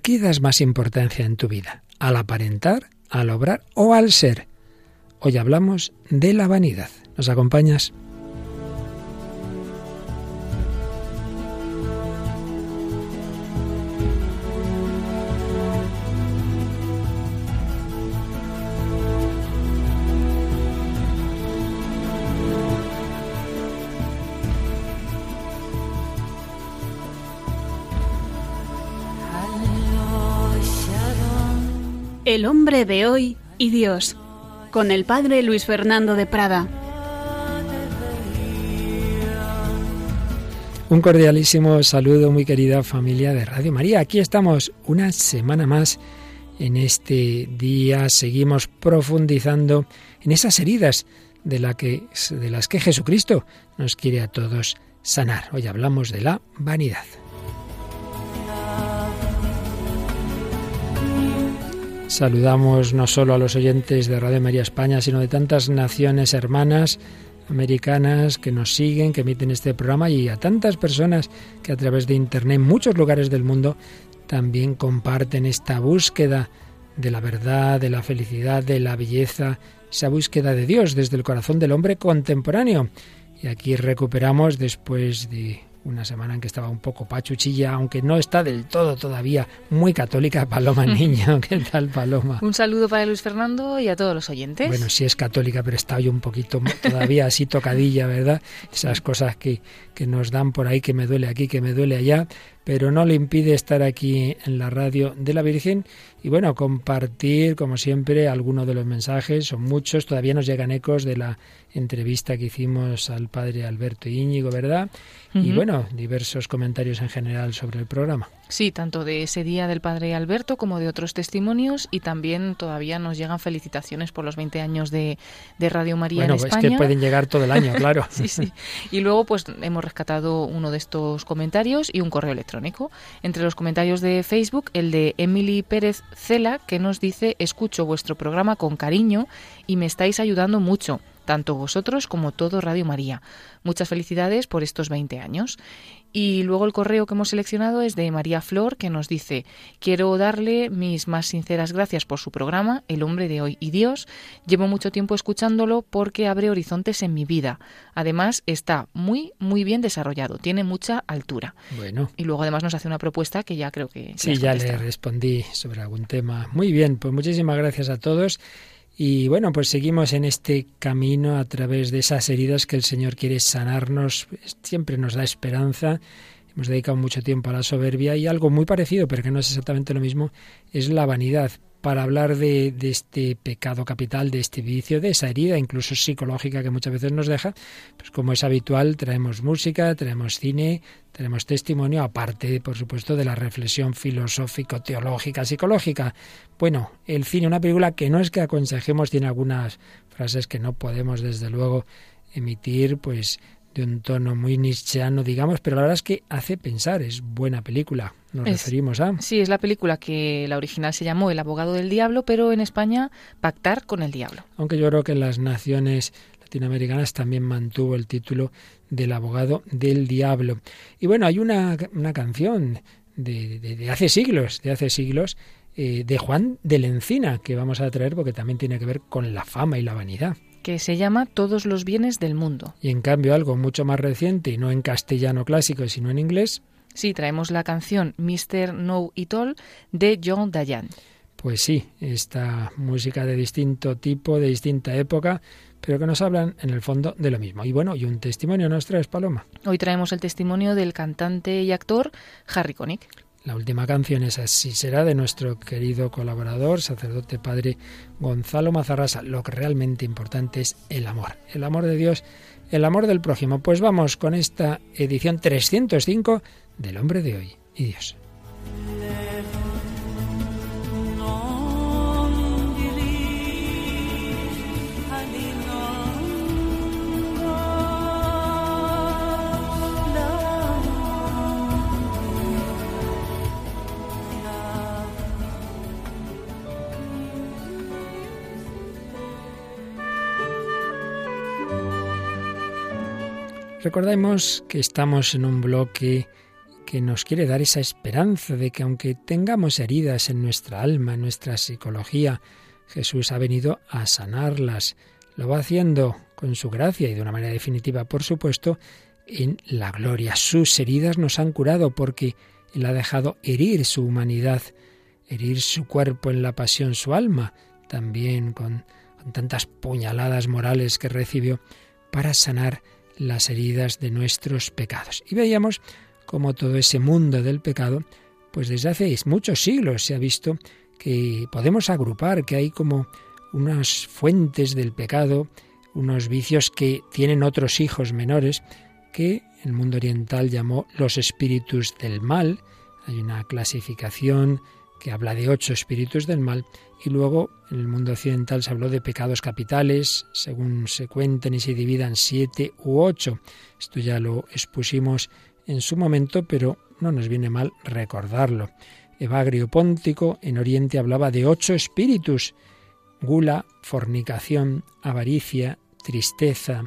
qué das más importancia en tu vida? ¿Al aparentar, al obrar o al ser? Hoy hablamos de la vanidad. ¿Nos acompañas? El hombre de hoy y Dios, con el padre Luis Fernando de Prada. Un cordialísimo saludo, muy querida familia de Radio María. Aquí estamos una semana más en este día. Seguimos profundizando en esas heridas de, que, de las que Jesucristo nos quiere a todos sanar. Hoy hablamos de la vanidad. Saludamos no solo a los oyentes de Radio María España, sino de tantas naciones hermanas americanas que nos siguen, que emiten este programa y a tantas personas que a través de Internet en muchos lugares del mundo también comparten esta búsqueda de la verdad, de la felicidad, de la belleza, esa búsqueda de Dios desde el corazón del hombre contemporáneo. Y aquí recuperamos, después de una semana en que estaba un poco pachuchilla, aunque no está del todo todavía muy católica, Paloma Niño. ¿Qué tal, Paloma? Un saludo para Luis Fernando y a todos los oyentes. Bueno, sí es católica, pero está hoy un poquito todavía así tocadilla, ¿verdad? Esas cosas que, que nos dan por ahí, que me duele aquí, que me duele allá, pero no le impide estar aquí en la radio de la Virgen y bueno, compartir, como siempre, algunos de los mensajes, son muchos, todavía nos llegan ecos de la entrevista que hicimos al padre Alberto Íñigo, ¿verdad? Y bueno, diversos comentarios en general sobre el programa. Sí, tanto de ese día del padre Alberto como de otros testimonios y también todavía nos llegan felicitaciones por los 20 años de, Radio María en España. Bueno, es que pueden llegar todo el año, claro. sí, sí. Y luego pues hemos rescatado uno de estos comentarios y un correo electrónico. Entre los comentarios de Facebook, el de Emily Pérez Cela, que nos dice, escucho vuestro programa con cariño y me estáis ayudando mucho tanto vosotros como todo Radio María. Muchas felicidades por estos 20 años. Y luego el correo que hemos seleccionado es de María Flor, que nos dice, quiero darle mis más sinceras gracias por su programa, El hombre de hoy y Dios. Llevo mucho tiempo escuchándolo porque abre horizontes en mi vida. Además, está muy, muy bien desarrollado, tiene mucha altura. Bueno. Y luego además nos hace una propuesta que ya creo que... Sí, ya le respondí sobre algún tema. Muy bien, pues muchísimas gracias a todos. Y bueno, pues seguimos en este camino a través de esas heridas que el Señor quiere sanarnos, siempre nos da esperanza. Hemos dedicado mucho tiempo a la soberbia y algo muy parecido, pero que no es exactamente lo mismo, es la vanidad para hablar de, de, este pecado capital, de este vicio, de esa herida, incluso psicológica que muchas veces nos deja, pues como es habitual, traemos música, traemos cine, tenemos testimonio, aparte, por supuesto, de la reflexión filosófico, teológica, psicológica. Bueno, el cine, una película que no es que aconsejemos, tiene algunas frases que no podemos, desde luego, emitir, pues de un tono muy nietzscheano, digamos, pero la verdad es que hace pensar, es buena película. Nos referimos a. Sí, es la película que la original se llamó El abogado del diablo, pero en España Pactar con el diablo. Aunque yo creo que en las naciones latinoamericanas también mantuvo el título del abogado del diablo. Y bueno, hay una, una canción de, de, hace siglos, de hace siglos, eh, de Juan de la Encina, que vamos a traer porque también tiene que ver con la fama y la vanidad que se llama Todos los bienes del mundo. Y en cambio algo mucho más reciente, y no en castellano clásico, sino en inglés. Sí, traemos la canción Mr. No It All de John Dayan. Pues sí, esta música de distinto tipo, de distinta época, pero que nos hablan en el fondo de lo mismo. Y bueno, y un testimonio nos traes, Paloma. Hoy traemos el testimonio del cantante y actor Harry Connick. La última canción es así, será de nuestro querido colaborador, sacerdote padre Gonzalo Mazarrasa. Lo que realmente importante es el amor, el amor de Dios, el amor del prójimo. Pues vamos con esta edición 305 del hombre de hoy y Dios. Recordemos que estamos en un bloque que nos quiere dar esa esperanza de que aunque tengamos heridas en nuestra alma, en nuestra psicología, Jesús ha venido a sanarlas. Lo va haciendo con su gracia y de una manera definitiva, por supuesto, en la gloria. Sus heridas nos han curado porque Él ha dejado herir su humanidad, herir su cuerpo en la pasión, su alma, también con, con tantas puñaladas morales que recibió para sanar las heridas de nuestros pecados. Y veíamos como todo ese mundo del pecado, pues desde hace muchos siglos se ha visto que podemos agrupar, que hay como unas fuentes del pecado, unos vicios que tienen otros hijos menores, que el mundo oriental llamó los espíritus del mal. Hay una clasificación que habla de ocho espíritus del mal, y luego en el mundo occidental se habló de pecados capitales, según se cuenten y se dividan siete u ocho. Esto ya lo expusimos en su momento, pero no nos viene mal recordarlo. Evagrio Póntico en Oriente hablaba de ocho espíritus, gula, fornicación, avaricia, tristeza,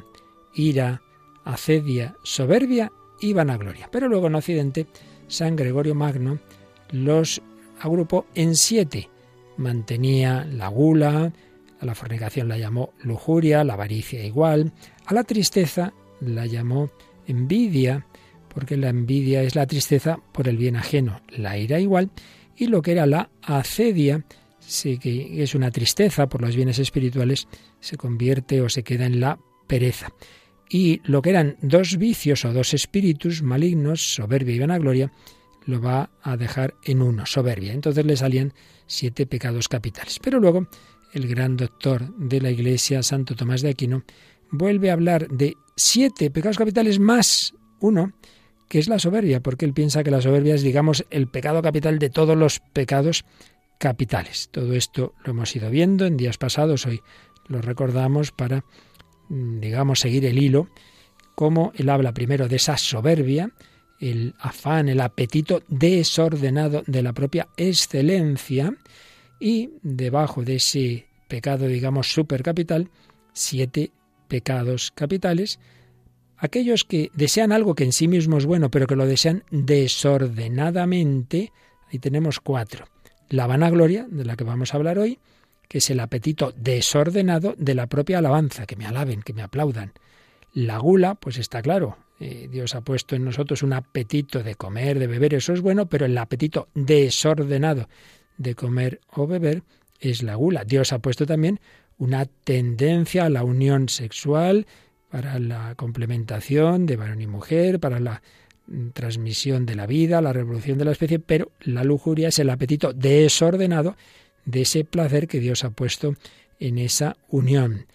ira, acedia, soberbia y vanagloria. Pero luego en Occidente, San Gregorio Magno los agrupó en siete. Mantenía la gula, a la fornicación la llamó lujuria, la avaricia igual, a la tristeza la llamó envidia, porque la envidia es la tristeza por el bien ajeno, la ira igual, y lo que era la acedia, que es una tristeza por los bienes espirituales, se convierte o se queda en la pereza. Y lo que eran dos vicios o dos espíritus malignos, soberbia y vanagloria, lo va a dejar en uno, soberbia. Entonces le salían siete pecados capitales. Pero luego el gran doctor de la Iglesia, Santo Tomás de Aquino, vuelve a hablar de siete pecados capitales más uno, que es la soberbia, porque él piensa que la soberbia es, digamos, el pecado capital de todos los pecados capitales. Todo esto lo hemos ido viendo en días pasados, hoy lo recordamos para, mm, digamos, seguir el hilo, como él habla primero de esa soberbia, el afán, el apetito desordenado de la propia excelencia, y debajo de ese pecado, digamos, supercapital, siete pecados capitales, Aquellos que desean algo que en sí mismo es bueno, pero que lo desean desordenadamente, ahí tenemos cuatro. La vanagloria, de la que vamos a hablar hoy, que es el apetito desordenado de la propia alabanza, que me alaben, que me aplaudan. La gula, pues está claro, eh, Dios ha puesto en nosotros un apetito de comer, de beber, eso es bueno, pero el apetito desordenado de comer o beber es la gula. Dios ha puesto también una tendencia a la unión sexual, para la complementación de varón y mujer, para la mm, transmisión de la vida, la revolución de la especie, pero la lujuria es el apetito desordenado de ese placer que Dios ha puesto en esa unión.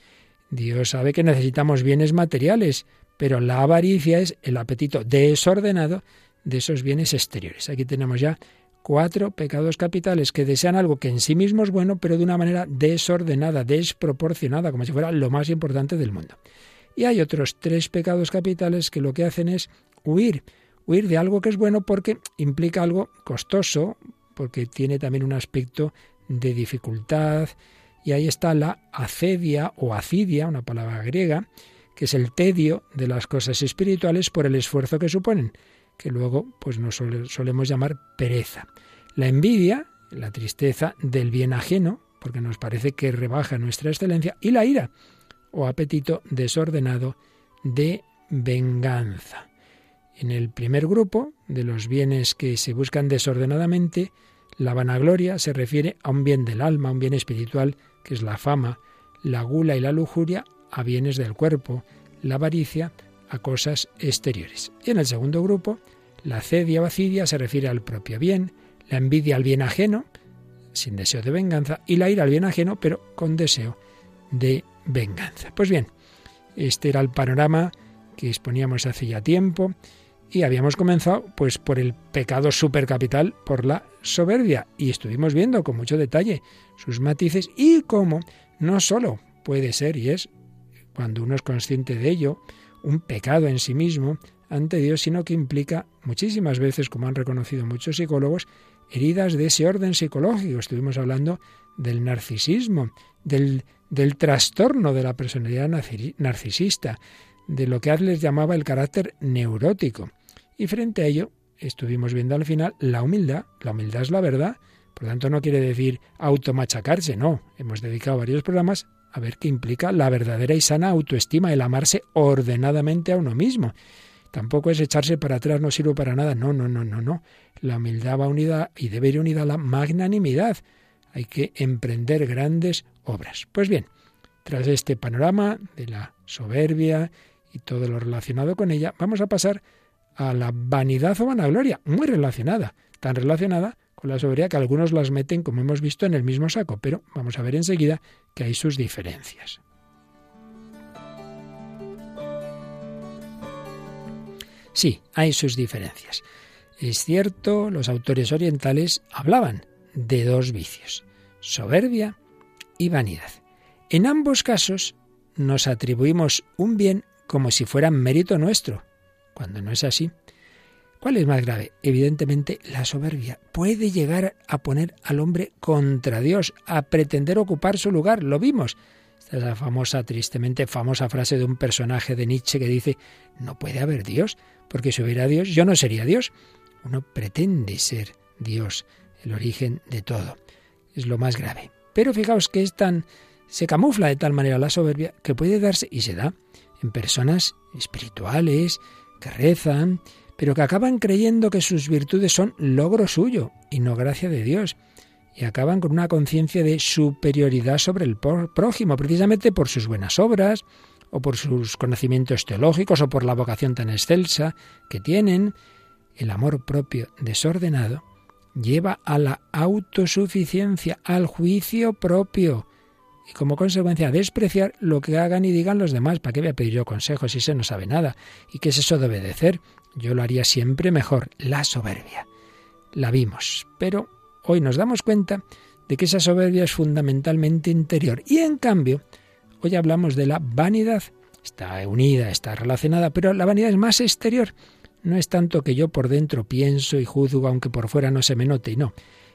Dios sabe que necesitamos bienes materiales, pero la avaricia es el apetito desordenado de esos bienes exteriores. Aquí tenemos ya cuatro pecados capitales que desean algo que en sí mismo es bueno, pero de una manera desordenada, desproporcionada, como si fuera lo más importante del mundo. Y hay otros tres pecados capitales que lo que hacen es huir, huir de algo que es bueno porque implica algo costoso, porque tiene también un aspecto de dificultad. Y ahí está la acedia o acidia, una palabra griega, que es el tedio de las cosas espirituales por el esfuerzo que suponen, que luego pues nos solemos llamar pereza. La envidia, la tristeza del bien ajeno, porque nos parece que rebaja nuestra excelencia, y la ira, o apetito desordenado de venganza. En el primer grupo, de los bienes que se buscan desordenadamente, la vanagloria se refiere a un bien del alma, un bien espiritual, que es la fama, la gula y la lujuria a bienes del cuerpo, la avaricia a cosas exteriores. Y en el segundo grupo, la cedia o acidia se refiere al propio bien, la envidia al bien ajeno, sin deseo de venganza, y la ira al bien ajeno, pero con deseo de venganza. Pues bien, este era el panorama que exponíamos hace ya tiempo y habíamos comenzado pues por el pecado supercapital, por la soberbia y estuvimos viendo con mucho detalle sus matices y cómo no solo puede ser y es cuando uno es consciente de ello un pecado en sí mismo ante Dios, sino que implica muchísimas veces, como han reconocido muchos psicólogos, heridas de ese orden psicológico. Estuvimos hablando del narcisismo, del del trastorno de la personalidad narcisista, de lo que Adler llamaba el carácter neurótico. Y frente a ello, estuvimos viendo al final la humildad. La humildad es la verdad. Por lo tanto, no quiere decir automachacarse, no. Hemos dedicado varios programas a ver qué implica la verdadera y sana autoestima, el amarse ordenadamente a uno mismo. Tampoco es echarse para atrás, no sirve para nada. No, no, no, no, no. La humildad va unida y debe ir unida a la magnanimidad. Hay que emprender grandes obras. Pues bien, tras este panorama de la soberbia y todo lo relacionado con ella, vamos a pasar a la vanidad o vanagloria, muy relacionada, tan relacionada con la soberbia que algunos las meten, como hemos visto, en el mismo saco, pero vamos a ver enseguida que hay sus diferencias. Sí, hay sus diferencias. Es cierto, los autores orientales hablaban de dos vicios, soberbia y vanidad. En ambos casos nos atribuimos un bien como si fuera mérito nuestro, cuando no es así. ¿Cuál es más grave? Evidentemente la soberbia puede llegar a poner al hombre contra Dios, a pretender ocupar su lugar. Lo vimos. Esta es la famosa, tristemente famosa frase de un personaje de Nietzsche que dice, no puede haber Dios, porque si hubiera Dios yo no sería Dios. Uno pretende ser Dios, el origen de todo. Es lo más grave. Pero fijaos que es tan, se camufla de tal manera la soberbia que puede darse, y se da, en personas espirituales, que rezan, pero que acaban creyendo que sus virtudes son logro suyo y no gracia de Dios, y acaban con una conciencia de superioridad sobre el prójimo, precisamente por sus buenas obras, o por sus conocimientos teológicos, o por la vocación tan excelsa que tienen. El amor propio desordenado lleva a la autosuficiencia, al juicio propio, y como consecuencia despreciar lo que hagan y digan los demás. ¿Para qué voy a pedir yo consejos si se no sabe nada? ¿Y qué es eso de obedecer? Yo lo haría siempre mejor, la soberbia. La vimos, pero hoy nos damos cuenta de que esa soberbia es fundamentalmente interior. Y en cambio, hoy hablamos de la vanidad. Está unida, está relacionada, pero la vanidad es más exterior. No es tanto que yo por dentro pienso y juzgo, aunque por fuera no se me note, y no.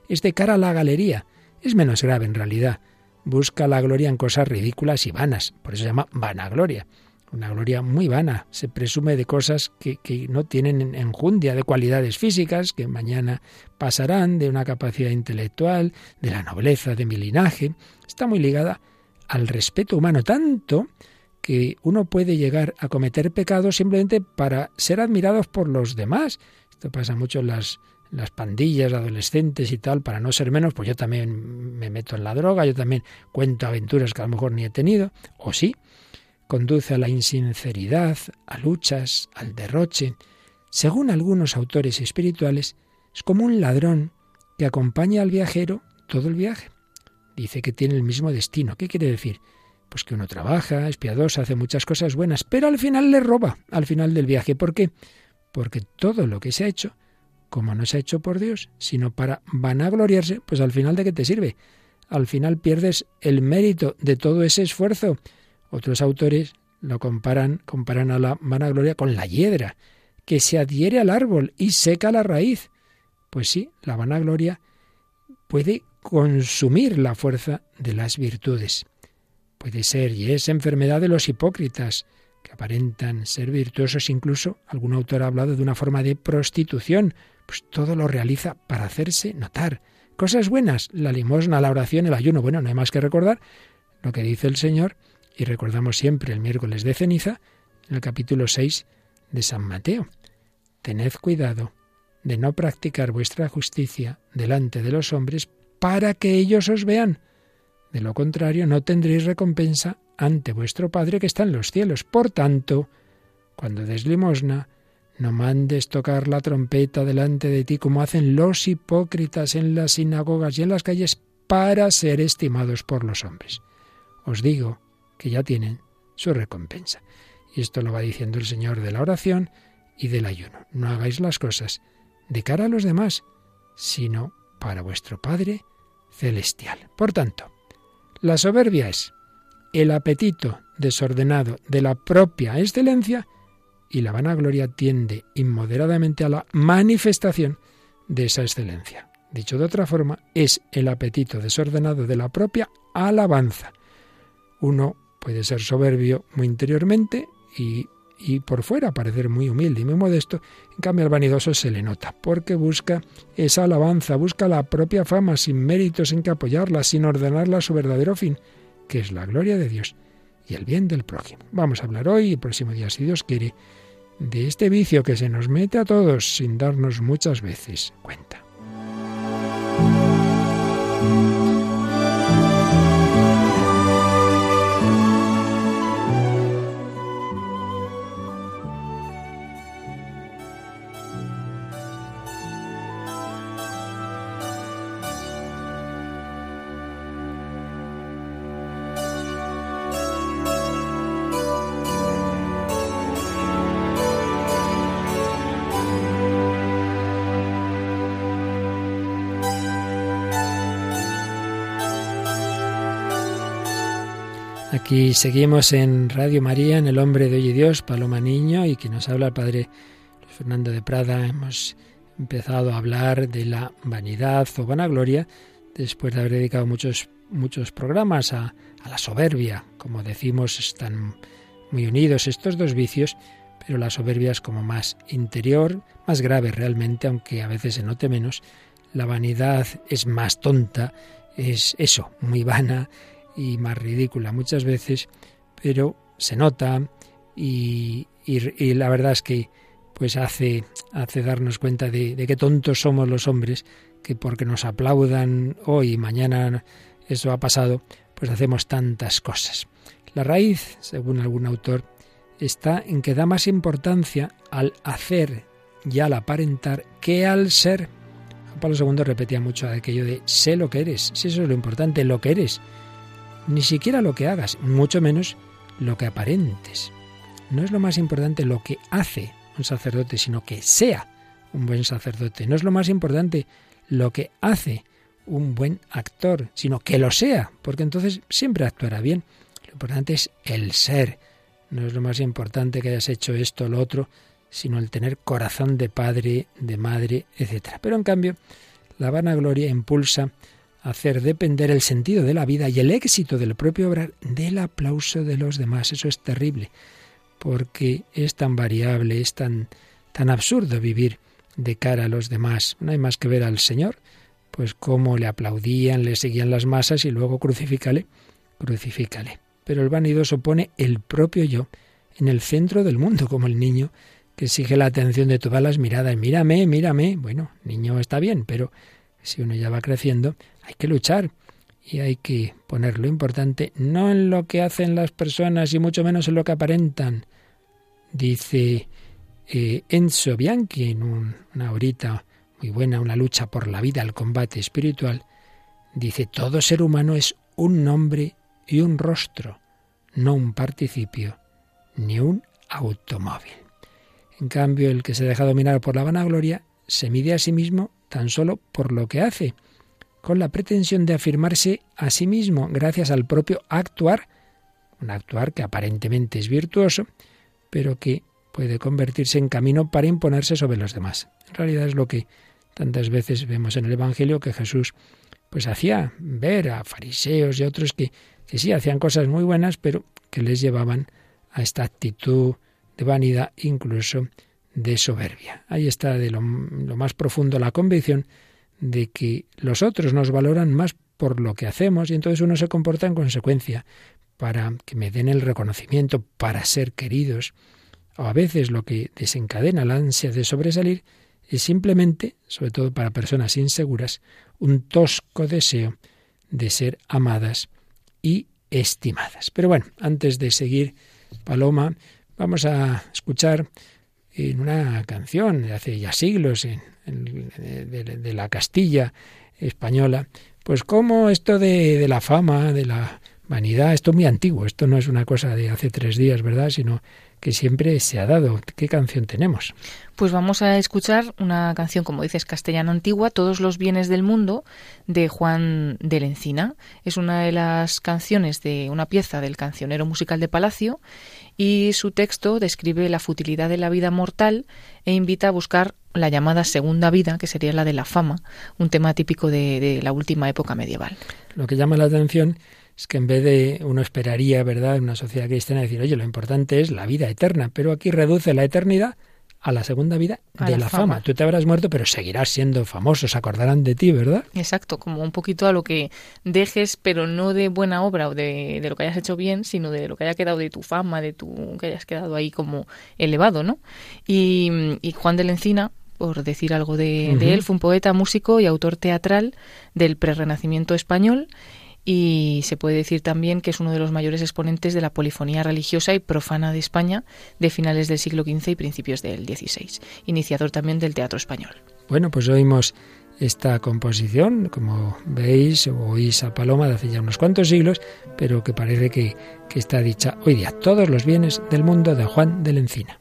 Es de cara a la galería. Es menos grave en realidad busca la gloria en cosas ridículas y vanas. Por eso se llama vanagloria. Una gloria muy vana. Se presume de cosas que, no tienen enjundia, de cualidades físicas que mañana pasarán, de una capacidad intelectual, de la nobleza de mi linaje. Está muy ligada al respeto humano, tanto que uno puede llegar a cometer pecados simplemente para ser admirados por los demás. Esto pasa mucho en las las pandillas adolescentes y tal, para no ser menos, pues yo también me meto en la droga, yo también cuento aventuras que a lo mejor ni he tenido, o sí, conduce a la insinceridad, a luchas, al derroche. Según algunos autores espirituales, es como un ladrón que acompaña al viajero todo el viaje. Dice que tiene el mismo destino. ¿Qué quiere decir? Pues que uno trabaja, es piadoso, hace muchas cosas buenas, pero al final le roba al final del viaje. ¿Por qué? Porque todo lo que se ha hecho como no se ha hecho por Dios, sino para vanagloriarse, pues al final de qué te sirve? Al final pierdes el mérito de todo ese esfuerzo. Otros autores lo comparan, comparan a la vanagloria con la hiedra, que se adhiere al árbol y seca la raíz. Pues sí, la vanagloria puede consumir la fuerza de las virtudes. Puede ser y es enfermedad de los hipócritas, que aparentan ser virtuosos, incluso algún autor ha hablado de una forma de prostitución, pues todo lo realiza para hacerse notar. Cosas buenas, la limosna, la oración, el ayuno. Bueno, no hay más que recordar lo que dice el Señor y recordamos siempre el miércoles de ceniza, en el capítulo 6 de San Mateo. Tened cuidado de no practicar vuestra justicia delante de los hombres para que ellos os vean. De lo contrario, no tendréis recompensa ante vuestro Padre que está en los cielos. Por tanto, cuando des limosna, no mandes tocar la trompeta delante de ti como hacen los hipócritas en las sinagogas y en las calles para ser estimados por los hombres. Os digo que ya tienen su recompensa. Y esto lo va diciendo el Señor de la oración y del ayuno. No hagáis las cosas de cara a los demás, sino para vuestro Padre celestial. Por tanto, la soberbia es el apetito desordenado de la propia excelencia y la vanagloria tiende inmoderadamente a la manifestación de esa excelencia. Dicho de otra forma, es el apetito desordenado de la propia alabanza. Uno puede ser soberbio muy interiormente y, y por fuera parecer muy humilde y muy modesto, en cambio al vanidoso se le nota, porque busca esa alabanza, busca la propia fama sin méritos en que apoyarla, sin ordenarla a su verdadero fin, que es la gloria de Dios y el bien del prójimo. Vamos a hablar hoy y el próximo día, si Dios quiere, de este vicio que se nos mete a todos sin darnos muchas veces cuenta. Aquí seguimos en Radio María, en El Hombre de Hoy Dios, Paloma Niño, y que nos habla el Padre Fernando de Prada. Hemos empezado a hablar de la vanidad o vanagloria después de haber dedicado muchos, muchos programas a, a la soberbia. Como decimos, están muy unidos estos dos vicios, pero la soberbia es como más interior, más grave realmente, aunque a veces se note menos. La vanidad es más tonta, es eso, muy vana y más ridícula muchas veces, pero se nota y, la verdad es que pues hace, hace darnos cuenta de, de qué tontos somos los hombres, que porque nos aplaudan hoy y mañana eso ha pasado, pues hacemos tantas cosas. La raíz, según algún autor, está en que da más importancia al hacer y al aparentar que al ser. Juan Pablo II repetía mucho aquello de sé lo que eres, si eso es lo importante, lo que eres ni siquiera lo que hagas, mucho menos lo que aparentes. No es lo más importante lo que hace un sacerdote, sino que sea un buen sacerdote. No es lo más importante lo que hace un buen actor, sino que lo sea, porque entonces siempre actuará bien. Lo importante es el ser. No es lo más importante que hayas hecho esto o lo otro, sino el tener corazón de padre, de madre, etc. Pero en cambio, la vanagloria impulsa hacer depender el sentido de la vida y el éxito del propio obrar del aplauso de los demás. Eso es terrible, porque es tan variable, es tan, tan absurdo vivir de cara a los demás. No hay más que ver al Señor, pues cómo le aplaudían, le seguían las masas y luego crucifícale, crucifícale. Pero el vanidoso pone el propio yo en el centro del mundo, como el niño que exige la atención de todas las miradas. Mírame, mírame. Bueno, niño está bien, pero si uno ya va creciendo, hay que luchar y hay que poner lo importante no en lo que hacen las personas y mucho menos en lo que aparentan. Dice eh, Enzo Bianchi en una horita muy buena, una lucha por la vida, el combate espiritual, dice, todo ser humano es un nombre y un rostro, no un participio ni un automóvil. En cambio, el que se deja dominar por la vanagloria se mide a sí mismo tan solo por lo que hace con la pretensión de afirmarse a sí mismo gracias al propio actuar, un actuar que aparentemente es virtuoso, pero que puede convertirse en camino para imponerse sobre los demás. En realidad es lo que tantas veces vemos en el Evangelio que Jesús pues hacía ver a fariseos y otros que, que sí hacían cosas muy buenas, pero que les llevaban a esta actitud de vanidad, incluso de soberbia. Ahí está de lo, lo más profundo la convicción de que los otros nos valoran más por lo que hacemos y entonces uno se comporta en consecuencia para que me den el reconocimiento, para ser queridos. O a veces lo que desencadena la ansia de sobresalir es simplemente, sobre todo para personas inseguras, un tosco deseo de ser amadas y estimadas. Pero bueno, antes de seguir, Paloma, vamos a escuchar en una canción de hace ya siglos, en de, la Castilla española, pues como esto de, de la fama, de la vanidad, esto es muy antiguo, esto no es una cosa de hace tres días, ¿verdad? Sino que siempre se ha dado. ¿Qué canción tenemos? Pues vamos a escuchar una canción, como dices, castellano antigua, Todos los bienes del mundo, de Juan de la Encina. Es una de las canciones de una pieza del cancionero musical de Palacio y su texto describe la futilidad de la vida mortal e invita a buscar la llamada segunda vida, que sería la de la fama, un tema típico de, la última época medieval. Lo que llama la atención es que en vez de uno esperaría, ¿verdad?, en una sociedad cristiana decir, oye, lo importante es la vida eterna, pero aquí reduce la eternidad a la segunda vida de la, fama. Tú te habrás muerto, pero seguirás siendo famoso, se acordarán de ti, ¿verdad? Exacto, como un poquito a lo que dejes, pero no de buena obra o de, lo que hayas hecho bien, sino de lo que haya quedado de tu fama, de tu que hayas quedado ahí como elevado, ¿no? Y, Juan de la Encina, por decir algo de, de él, fue un poeta, músico y autor teatral del prerrenacimiento español y se puede decir también que es uno de los mayores exponentes de la polifonía religiosa y profana de España de finales del siglo XV y principios del XVI, iniciador también del teatro español. Bueno, pues oímos esta composición, como veis, oís a Paloma de hace ya unos cuantos siglos, pero que parece que, que está dicha hoy día. Todos los bienes del mundo de Juan de la Encina.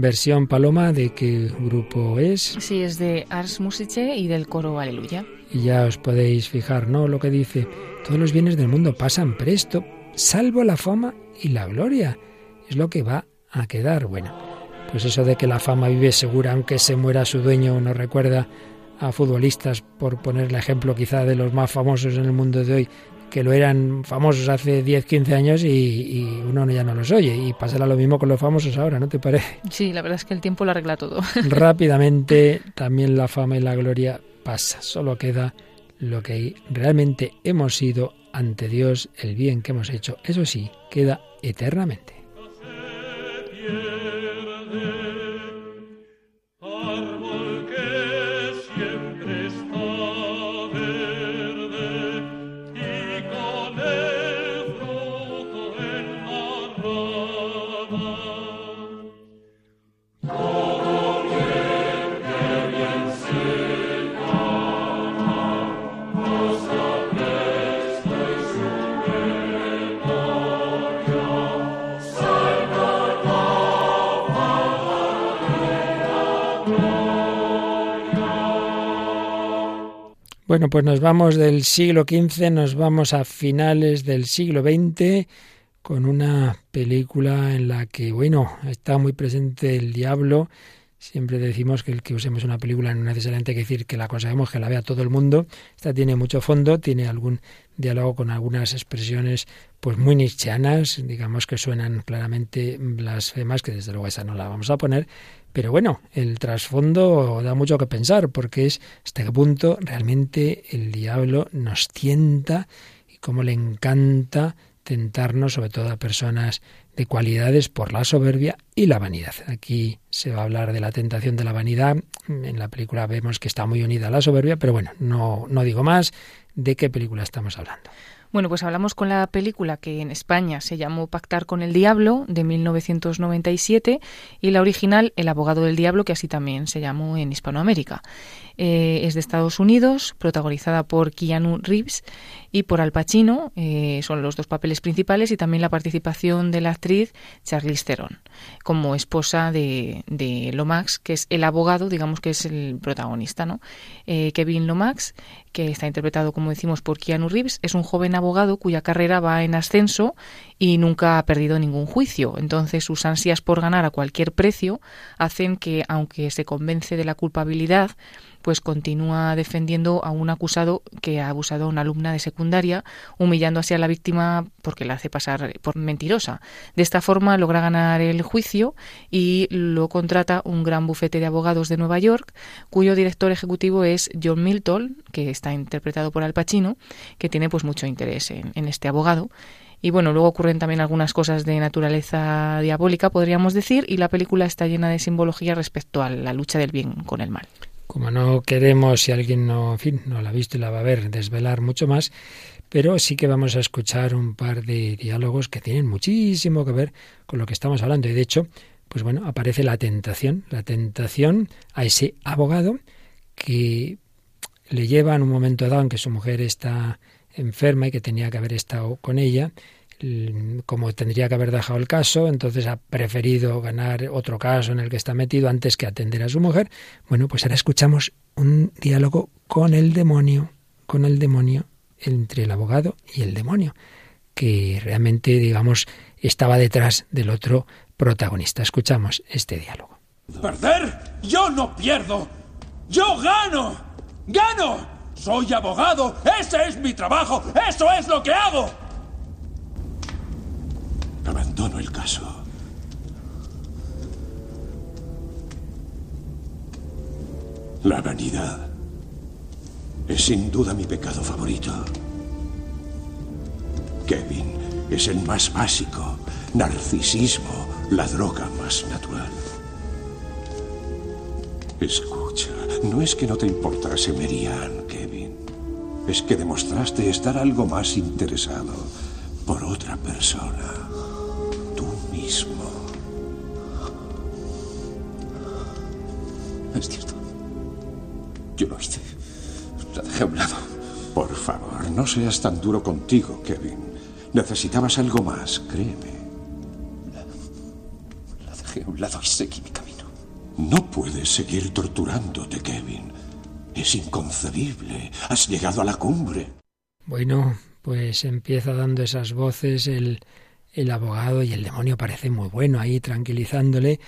Versión Paloma, ¿de qué grupo es? Sí, es de Ars Musice y del coro Aleluya. Y ya os podéis fijar, ¿no? Lo que dice, todos los bienes del mundo pasan presto, salvo la fama y la gloria. Es lo que va a quedar. Bueno, pues eso de que la fama vive segura, aunque se muera su dueño, nos recuerda a futbolistas, por poner el ejemplo quizá de los más famosos en el mundo de hoy, que lo eran famosos hace 10, 15 años y, uno ya no los oye. Y pasará lo mismo con los famosos ahora, ¿no te parece? Sí, la verdad es que el tiempo lo arregla todo. Rápidamente también la fama y la gloria pasa. Solo queda lo que realmente hemos sido ante Dios, el bien que hemos hecho. Eso sí, queda eternamente. Bueno, pues nos vamos del siglo XV, nos vamos a finales del siglo XX con una película en la que, bueno, está muy presente el diablo. Siempre decimos que el que usemos una película no necesariamente hay que decir que la aconsejemos que la vea todo el mundo. Esta tiene mucho fondo, tiene algún diálogo con algunas expresiones pues muy nichianas, digamos que suenan claramente blasfemas, que desde luego esa no la vamos a poner, pero bueno, el trasfondo da mucho que pensar, porque es hasta qué punto realmente el diablo nos tienta y cómo le encanta tentarnos, sobre todo a personas de cualidades, por la soberbia y la vanidad. Aquí se va a hablar de la tentación de la vanidad. En la película vemos que está muy unida a la soberbia, pero bueno, no, no digo más. ¿De qué película estamos hablando? Bueno, pues hablamos con la película que en España se llamó Pactar con el Diablo de 1997 y la original El abogado del diablo que así también se llamó en Hispanoamérica. Eh, es de Estados Unidos, protagonizada por Keanu Reeves y por Al Pacino, eh, son los dos papeles principales y también la participación de la actriz Charlize Theron como esposa de, Lomax, que es el abogado, digamos que es el protagonista, ¿no? Eh, Kevin Lomax, que está interpretado, como decimos, por Keanu Reeves, es un joven abogado cuya carrera va en ascenso y nunca ha perdido ningún juicio. Entonces sus ansias por ganar a cualquier precio hacen que, aunque se convence de la culpabilidad pues continúa defendiendo a un acusado que ha abusado a una alumna de secundaria, humillando así a la víctima porque la hace pasar por mentirosa. De esta forma logra ganar el juicio y lo contrata un gran bufete de abogados de Nueva York, cuyo director ejecutivo es John Milton, que está interpretado por Al Pacino, que tiene pues mucho interés en, en este abogado. Y bueno, luego ocurren también algunas cosas de naturaleza diabólica, podríamos decir, y la película está llena de simbología respecto a la lucha del bien con el mal. Como no queremos, si alguien no, en fin, no la ha visto y la va a ver, desvelar mucho más, pero sí que vamos a escuchar un par de diálogos que tienen muchísimo que ver con lo que estamos hablando. Y de hecho, pues bueno, aparece la tentación, la tentación a ese abogado que le lleva en un momento dado en que su mujer está enferma y que tenía que haber estado con ella, como tendría que haber dejado el caso, entonces ha preferido ganar otro caso en el que está metido antes que atender a su mujer. Bueno, pues ahora escuchamos un diálogo con el demonio, con el demonio, entre el abogado y el demonio, que realmente, digamos, estaba detrás del otro protagonista. Escuchamos este diálogo. ¿Perder? Yo no pierdo. Yo gano. Gano. Soy abogado. Ese es mi trabajo. Eso es lo que hago. Abandono el caso. La vanidad es sin duda mi pecado favorito. Kevin es el más básico. Narcisismo, la droga más natural. Escucha, no es que no te importase Merian, Kevin. Es que demostraste estar algo más interesado por otra persona. Mismo. Es cierto. Yo lo hice. La dejé a un lado. Por favor, no seas tan duro contigo, Kevin. Necesitabas algo más, créeme. La, dejé a un lado y seguí mi camino. No puedes seguir torturándote, Kevin. Es inconcebible. Has llegado a la cumbre. Bueno, pues empieza dando esas voces el, el abogado y el demonio parece muy bueno ahí tranquilizándole,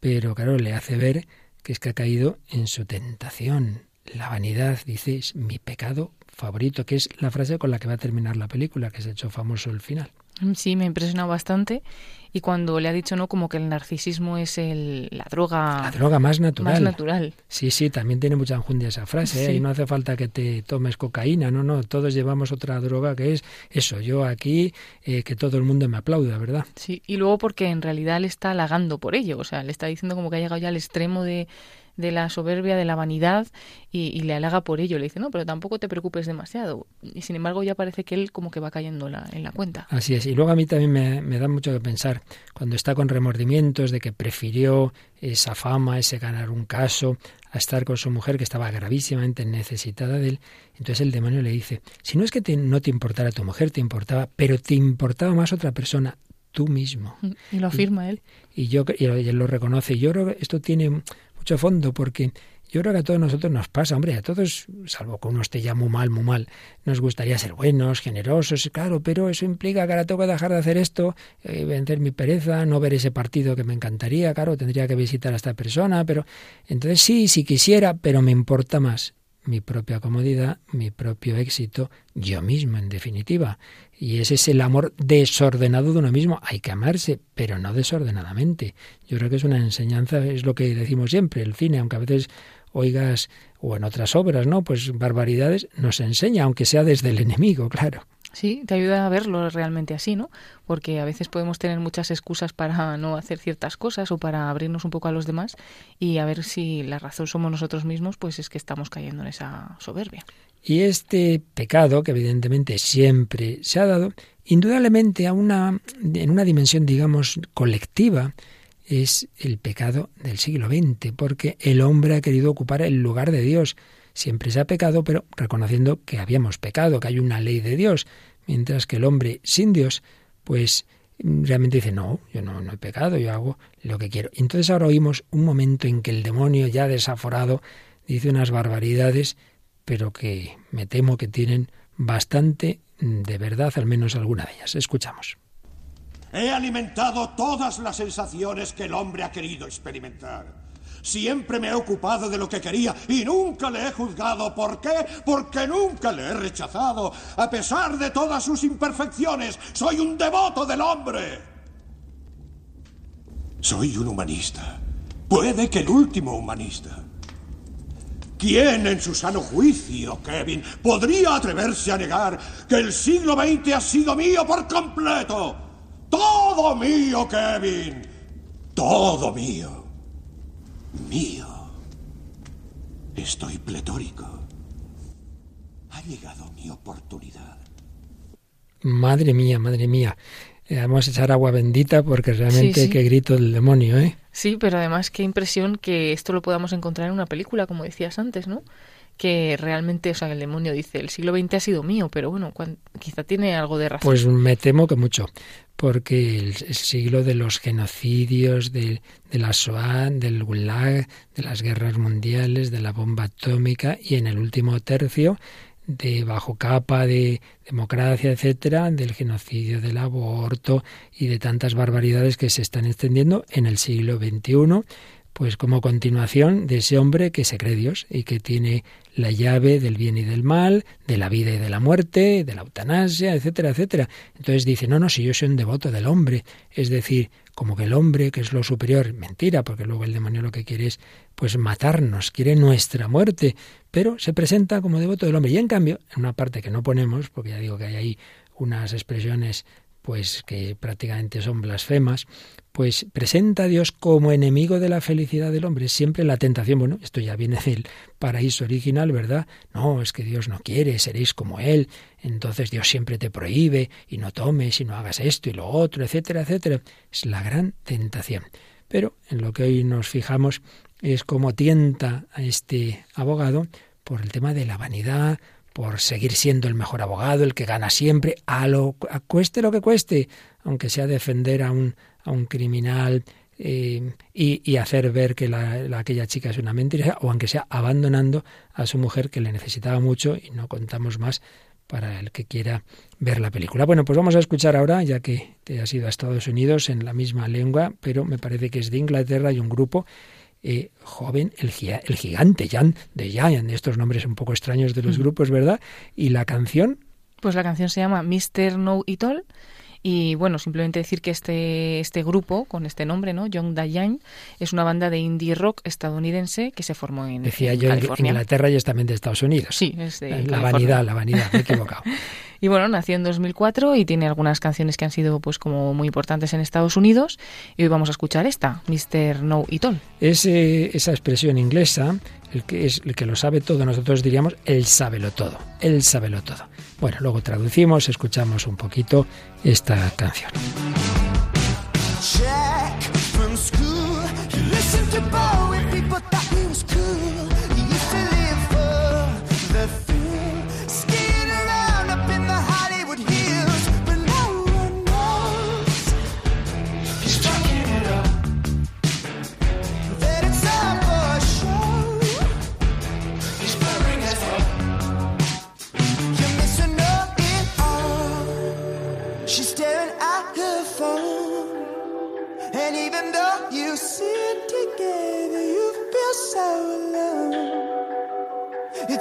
pero claro, le hace ver que es que ha caído en su tentación. La vanidad, dice, es mi pecado favorito, que es la frase con la que va a terminar la película, que se ha hecho famoso el final. Sí, me ha impresionado bastante. Y cuando le ha dicho, ¿no? Como que el narcisismo es el, la droga... La droga más natural. Más natural. Sí, sí, también tiene mucha enjundia esa frase. ¿eh? Y no hace falta que te tomes cocaína, no, no. Todos llevamos otra droga que es eso, yo aquí, eh, que todo el mundo me aplauda, ¿verdad? Sí, y luego porque en realidad le está halagando por ello. O sea, le está diciendo como que ha llegado ya al extremo de de la soberbia, de la vanidad y, le halaga por ello. Le dice, no, pero tampoco te preocupes demasiado. Y sin embargo ya parece que él como que va cayendo la, en la cuenta. Así es. Y luego a mí también me, da mucho que pensar cuando está con remordimientos de que prefirió esa fama, ese ganar un caso, a estar con su mujer que estaba gravísimamente necesitada de él. Entonces el demonio le dice, si no es que no te importara tu mujer, te importaba, pero te importaba más otra persona, tú mismo. Y lo afirma él. Y, yo, y él lo reconoce. Yo creo que esto tiene mucho fondo, porque yo creo que a todos nosotros nos pasa, hombre, a todos, salvo que uno esté ya muy mal, muy mal, nos gustaría ser buenos, generosos, claro, pero eso implica que ahora tengo que dejar de hacer esto, eh, vencer mi pereza, no ver ese partido que me encantaría, claro, tendría que visitar a esta persona, pero entonces sí, si quisiera, pero me importa más mi propia comodidad, mi propio éxito, yo mismo, en definitiva. Y ese es el amor desordenado de uno mismo. Hay que amarse, pero no desordenadamente. Yo creo que es una enseñanza, es lo que decimos siempre, el cine, aunque a veces oigas, o en otras obras, ¿no? Pues barbaridades, nos enseña, aunque sea desde el enemigo, claro. Sí, te ayuda a verlo realmente así, ¿no? Porque a veces podemos tener muchas excusas para no hacer ciertas cosas o para abrirnos un poco a los demás y a ver si la razón somos nosotros mismos, pues es que estamos cayendo en esa soberbia. Y este pecado, que evidentemente siempre se ha dado, indudablemente a una, en una dimensión, digamos, colectiva, es el pecado del siglo XX, porque el hombre ha querido ocupar el lugar de Dios siempre se ha pecado, pero reconociendo que habíamos pecado, que hay una ley de Dios, mientras que el hombre sin Dios, pues realmente dice, no, yo no, no he pecado, yo hago lo que quiero. Entonces ahora oímos un momento en que el demonio ya desaforado dice unas barbaridades, pero que me temo que tienen bastante de verdad, al menos alguna de ellas. Escuchamos. He alimentado todas las sensaciones que el hombre ha querido experimentar Siempre me he ocupado de lo que quería y nunca le he juzgado. ¿Por qué? Porque nunca le he rechazado. A pesar de todas sus imperfecciones, soy un devoto del hombre. Soy un humanista. Puede que el último humanista. ¿Quién en su sano juicio, Kevin, podría atreverse a negar que el siglo XX ha sido mío por completo? Todo mío, Kevin. Todo mío. Mío. Estoy pletórico. Ha llegado mi oportunidad. Madre mía, madre mía. Eh, vamos a echar agua bendita porque realmente sí, sí. qué grito del demonio, ¿eh? Sí, pero además qué impresión que esto lo podamos encontrar en una película, como decías antes, ¿no? Que realmente, o sea, el demonio dice, el siglo XX ha sido mío, pero bueno, quizá tiene algo de razón. Pues me temo que mucho, porque el, el siglo de los genocidios, de, de la Shoah, del Gulag, de las guerras mundiales, de la bomba atómica y en el último tercio de bajo capa de democracia, etcétera, del genocidio, del aborto y de tantas barbaridades que se están extendiendo en el siglo XXI, pues como continuación de ese hombre que se cree Dios y que tiene la llave del bien y del mal, de la vida y de la muerte, de la eutanasia, etcétera, etcétera. Entonces dice, no, no, si yo soy un devoto del hombre, es decir, como que el hombre, que es lo superior, mentira, porque luego el demonio lo que quiere es pues matarnos, quiere nuestra muerte, pero se presenta como devoto del hombre. Y en cambio, en una parte que no ponemos, porque ya digo que hay ahí unas expresiones pues que prácticamente son blasfemas, pues presenta a Dios como enemigo de la felicidad del hombre. Siempre la tentación, bueno, esto ya viene del paraíso original, ¿verdad? No, es que Dios no quiere, seréis como Él, entonces Dios siempre te prohíbe y no tomes y no hagas esto y lo otro, etcétera, etcétera. Es la gran tentación. Pero en lo que hoy nos fijamos es cómo tienta a este abogado por el tema de la vanidad, por seguir siendo el mejor abogado, el que gana siempre, a lo a cueste lo que cueste, aunque sea defender a un, a un criminal eh, y, y, hacer ver que la, la, aquella chica es una mentira, o aunque sea abandonando a su mujer que le necesitaba mucho y no contamos más para el que quiera ver la película. Bueno, pues vamos a escuchar ahora, ya que te has ido a Estados Unidos en la misma lengua, pero me parece que es de Inglaterra y un grupo eh, joven, el, el, gigante Jan de Giant, estos nombres un poco extraños de los mm. grupos, ¿verdad? Y la canción. Pues la canción se llama Mr. No It All. Y bueno, simplemente decir que este, este grupo, con este nombre, ¿no? Young Dayan, es una banda de indie rock estadounidense que se formó en, Decía en yo California. Inglaterra y es también de Estados Unidos. Sí, es de La California. vanidad, la vanidad, me he equivocado. Y bueno, nació en 2004 y tiene algunas canciones que han sido pues como muy importantes en Estados Unidos. Y hoy vamos a escuchar esta, Mr. No It All. Es eh, esa expresión inglesa, el que es el que lo sabe todo, nosotros diríamos el sábelo todo, el sábelo todo. Bueno, luego traducimos, escuchamos un poquito esta canción. Jack from school,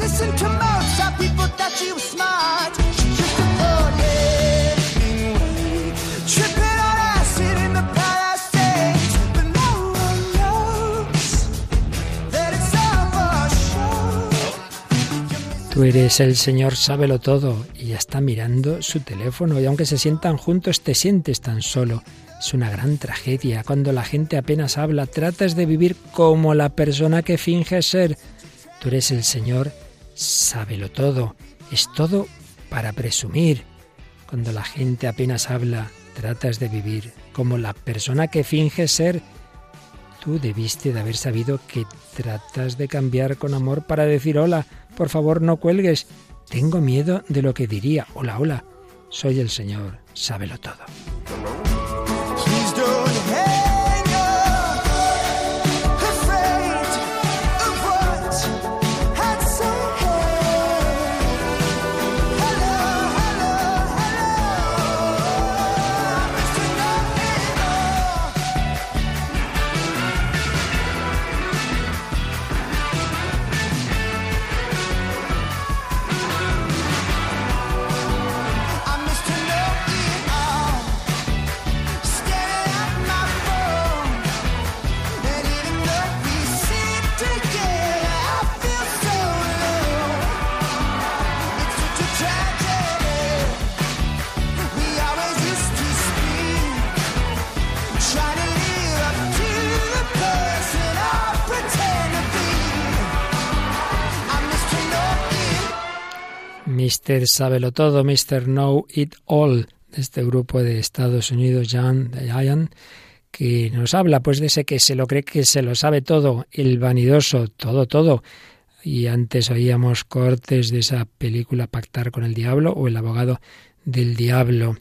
up to. People she was smart. Tú eres el Señor, sábelo todo. Y ya está mirando su teléfono. Y aunque se sientan juntos, te sientes tan solo. Es una gran tragedia. Cuando la gente apenas habla, tratas de vivir como la persona que finge ser. Tú eres el Señor, sábelo todo. Es todo para presumir. Cuando la gente apenas habla, tratas de vivir como la persona que finge ser. Tú debiste de haber sabido que tratas de cambiar con amor para decir hola, por favor no cuelgues. Tengo miedo de lo que diría. Hola, hola. Soy el Señor, sábelo todo. Mr. Sábelo Todo, Mr. Know It All, de este grupo de Estados Unidos, Jan Ian, que nos habla pues de ese que se lo cree que se lo sabe todo, el vanidoso, todo, todo. Y antes oíamos cortes de esa película Pactar con el Diablo o El abogado del diablo.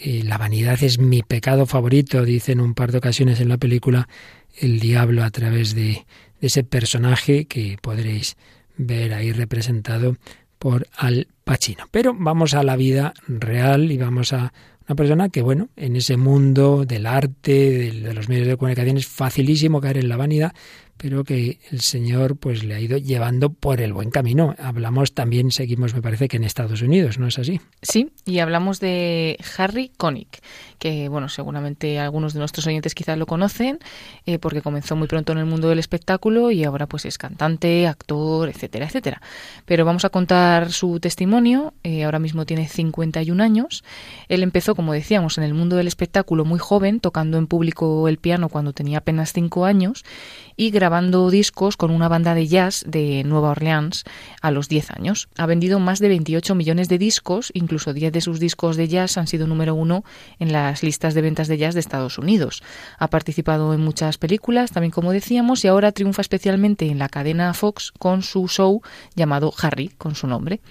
Eh, la vanidad es mi pecado favorito, dice en un par de ocasiones en la película el diablo a través de ese personaje que podréis ver ahí representado por Al Pacino. Pero vamos a la vida real y vamos a una persona que, bueno, en ese mundo del arte, de, los medios de comunicación, es facilísimo caer en la vanidad, pero que el Señor pues le ha ido llevando por el buen camino. Hablamos también, seguimos, me parece que en Estados Unidos, ¿no es así? Sí, y hablamos de Harry Connick, que bueno, seguramente algunos de nuestros oyentes quizás lo conocen, eh, porque comenzó muy pronto en el mundo del espectáculo y ahora pues es cantante, actor, etcétera, etcétera. Pero vamos a contar su testimonio, eh, ahora mismo tiene 51 años. Él empezó, como decíamos, en el mundo del espectáculo muy joven, tocando en público el piano cuando tenía apenas 5 años y grabando discos con una banda de jazz de Nueva Orleans a los 10 años. Ha vendido más de 28 millones de discos, incluso 10 de sus discos de jazz han sido número uno en las listas de ventas de jazz de Estados Unidos. Ha participado en muchas películas, también como decíamos, y ahora triunfa especialmente en la cadena Fox con su show llamado Harry, con su nombre.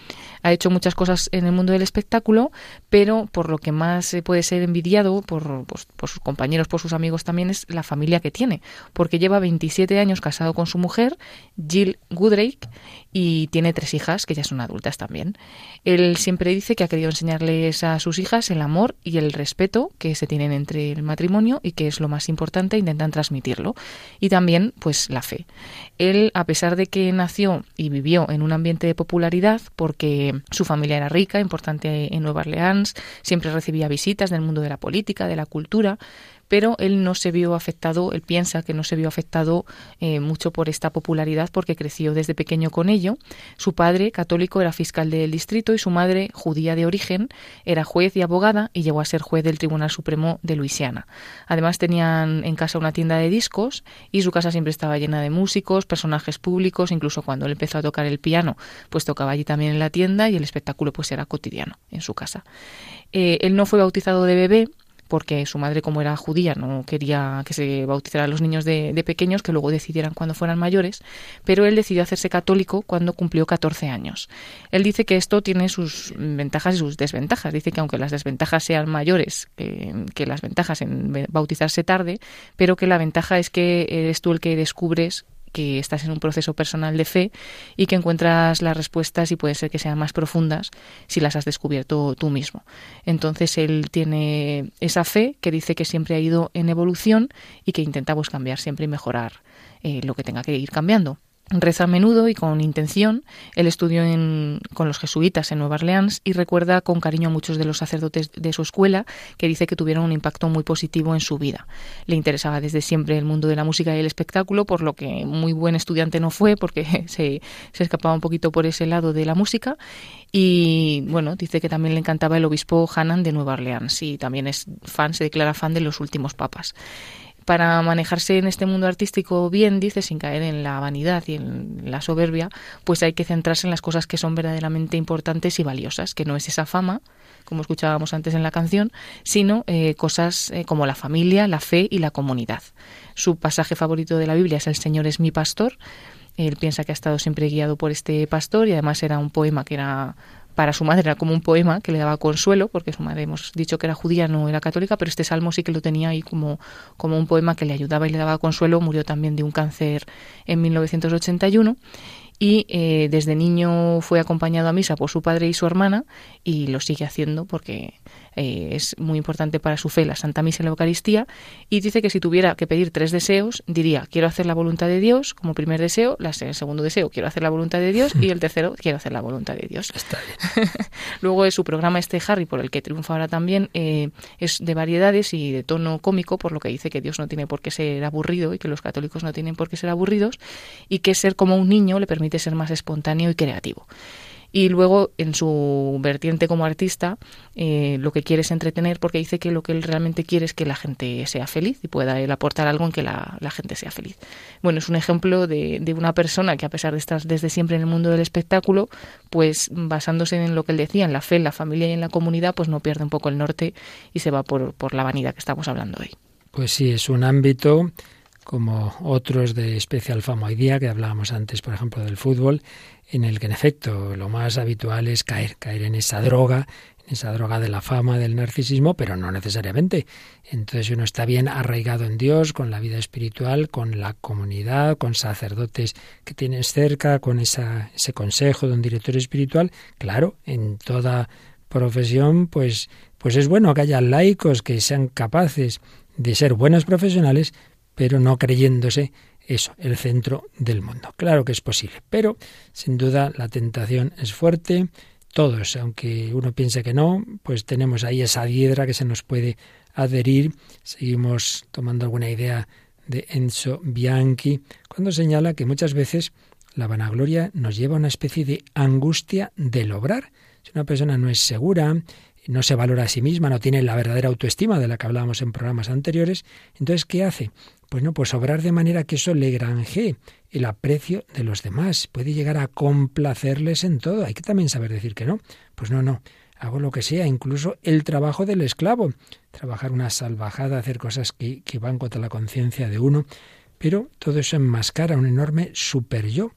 Ha hecho muchas cosas en el mundo del espectáculo, pero por lo que más puede ser envidiado por, pues, por sus compañeros, por sus amigos también, es la familia que tiene, porque lleva 27 años casado con su mujer, Jill Goodrake, y tiene tres hijas que ya son adultas también. Él siempre dice que ha querido enseñarles a sus hijas el amor y el respeto que se tienen entre el matrimonio y que es lo más importante, intentan transmitirlo. Y también, pues, la fe. Él, a pesar de que nació y vivió en un ambiente de popularidad, porque su familia era rica, importante en Nueva Orleans, siempre recibía visitas del mundo de la política, de la cultura, pero él no se vio afectado, él piensa que no se vio afectado eh, mucho por esta popularidad porque creció desde pequeño con ello. Su padre, católico, era fiscal del distrito y su madre, judía de origen, era juez y abogada y llegó a ser juez del Tribunal Supremo de Luisiana. Además tenían en casa una tienda de discos y su casa siempre estaba llena de músicos, personajes públicos, incluso cuando él empezó a tocar el piano, pues tocaba allí también en la tienda y el espectáculo pues era cotidiano en su casa. Eh, él no fue bautizado de bebé, porque su madre, como era judía, no quería que se bautizaran los niños de, pequeños, que luego decidieran cuando fueran mayores, pero él decidió hacerse católico cuando cumplió 14 años. Él dice que esto tiene sus ventajas y sus desventajas. Dice que aunque las desventajas sean mayores que las ventajas en bautizarse tarde, pero que la ventaja es que eres tú el que descubres que estás en un proceso personal de fe y que encuentras las respuestas y puede ser que sean más profundas si las has descubierto tú mismo. Entonces él tiene esa fe que dice que siempre ha ido en evolución y que intenta pues, cambiar siempre y mejorar eh, lo que tenga que ir cambiando. Reza a menudo y con intención. Él estudió en, con los jesuitas en Nueva Orleans y recuerda con cariño a muchos de los sacerdotes de su escuela que dice que tuvieron un impacto muy positivo en su vida. Le interesaba desde siempre el mundo de la música y el espectáculo, por lo que muy buen estudiante no fue porque se, se escapaba un poquito por ese lado de la música. Y bueno, dice que también le encantaba el obispo Hanan de Nueva Orleans y también es fan, se declara fan de los últimos papas para manejarse en este mundo artístico bien, dice, sin caer en la vanidad y en la soberbia, pues hay que centrarse en las cosas que son verdaderamente importantes y valiosas, que no es esa fama, como escuchábamos antes en la canción, sino eh, cosas eh, como la familia, la fe y la comunidad. Su pasaje favorito de la Biblia es El Señor es mi pastor. Él piensa que ha estado siempre guiado por este pastor y además era un poema que era para su madre era como un poema que le daba consuelo, porque su madre hemos dicho que era judía, no era católica, pero este salmo sí que lo tenía ahí como, como un poema que le ayudaba y le daba consuelo. Murió también de un cáncer en 1981 y eh, desde niño fue acompañado a misa por su padre y su hermana y lo sigue haciendo porque eh, es muy importante para su fe la Santa Misa y la Eucaristía y dice que si tuviera que pedir tres deseos diría quiero hacer la voluntad de Dios como primer deseo, el segundo deseo quiero hacer la voluntad de Dios y el tercero quiero hacer la voluntad de Dios. Está bien. Luego su programa este Harry por el que triunfa ahora también eh, es de variedades y de tono cómico por lo que dice que Dios no tiene por qué ser aburrido y que los católicos no tienen por qué ser aburridos y que ser como un niño le permite ser más espontáneo y creativo. Y luego, en su vertiente como artista, eh, lo que quiere es entretener porque dice que lo que él realmente quiere es que la gente sea feliz y pueda él aportar algo en que la, gente sea feliz. Bueno, es un ejemplo de, de, una persona que a pesar de estar desde siempre en el mundo del espectáculo, pues basándose en lo que él decía, en la fe, en la familia y en la comunidad, pues no pierde un poco el norte y se va por, por la vanidad que estamos hablando hoy. Pues sí, es un ámbito como otros de especial fama hoy día, que hablábamos antes, por ejemplo, del fútbol, en el que en efecto lo más habitual es caer, caer en esa droga, en esa droga de la fama, del narcisismo, pero no necesariamente. Entonces uno está bien arraigado en Dios, con la vida espiritual, con la comunidad, con sacerdotes que tienes cerca, con esa, ese consejo de un director espiritual. Claro, en toda profesión, pues, pues es bueno que haya laicos que sean capaces de ser buenos profesionales, pero no creyéndose eso, el centro del mundo. Claro que es posible, pero sin duda la tentación es fuerte. Todos, aunque uno piense que no, pues tenemos ahí esa hiedra que se nos puede adherir. Seguimos tomando alguna idea de Enzo Bianchi, cuando señala que muchas veces la vanagloria nos lleva a una especie de angustia del obrar. Si una persona no es segura, no se valora a sí misma, no tiene la verdadera autoestima de la que hablábamos en programas anteriores, entonces ¿qué hace? Pues no, pues obrar de manera que eso le granje el aprecio de los demás, puede llegar a complacerles en todo. Hay que también saber decir que no. Pues no, no, hago lo que sea, incluso el trabajo del esclavo, trabajar una salvajada, hacer cosas que, que van contra la conciencia de uno, pero todo eso enmascara un enorme super yo,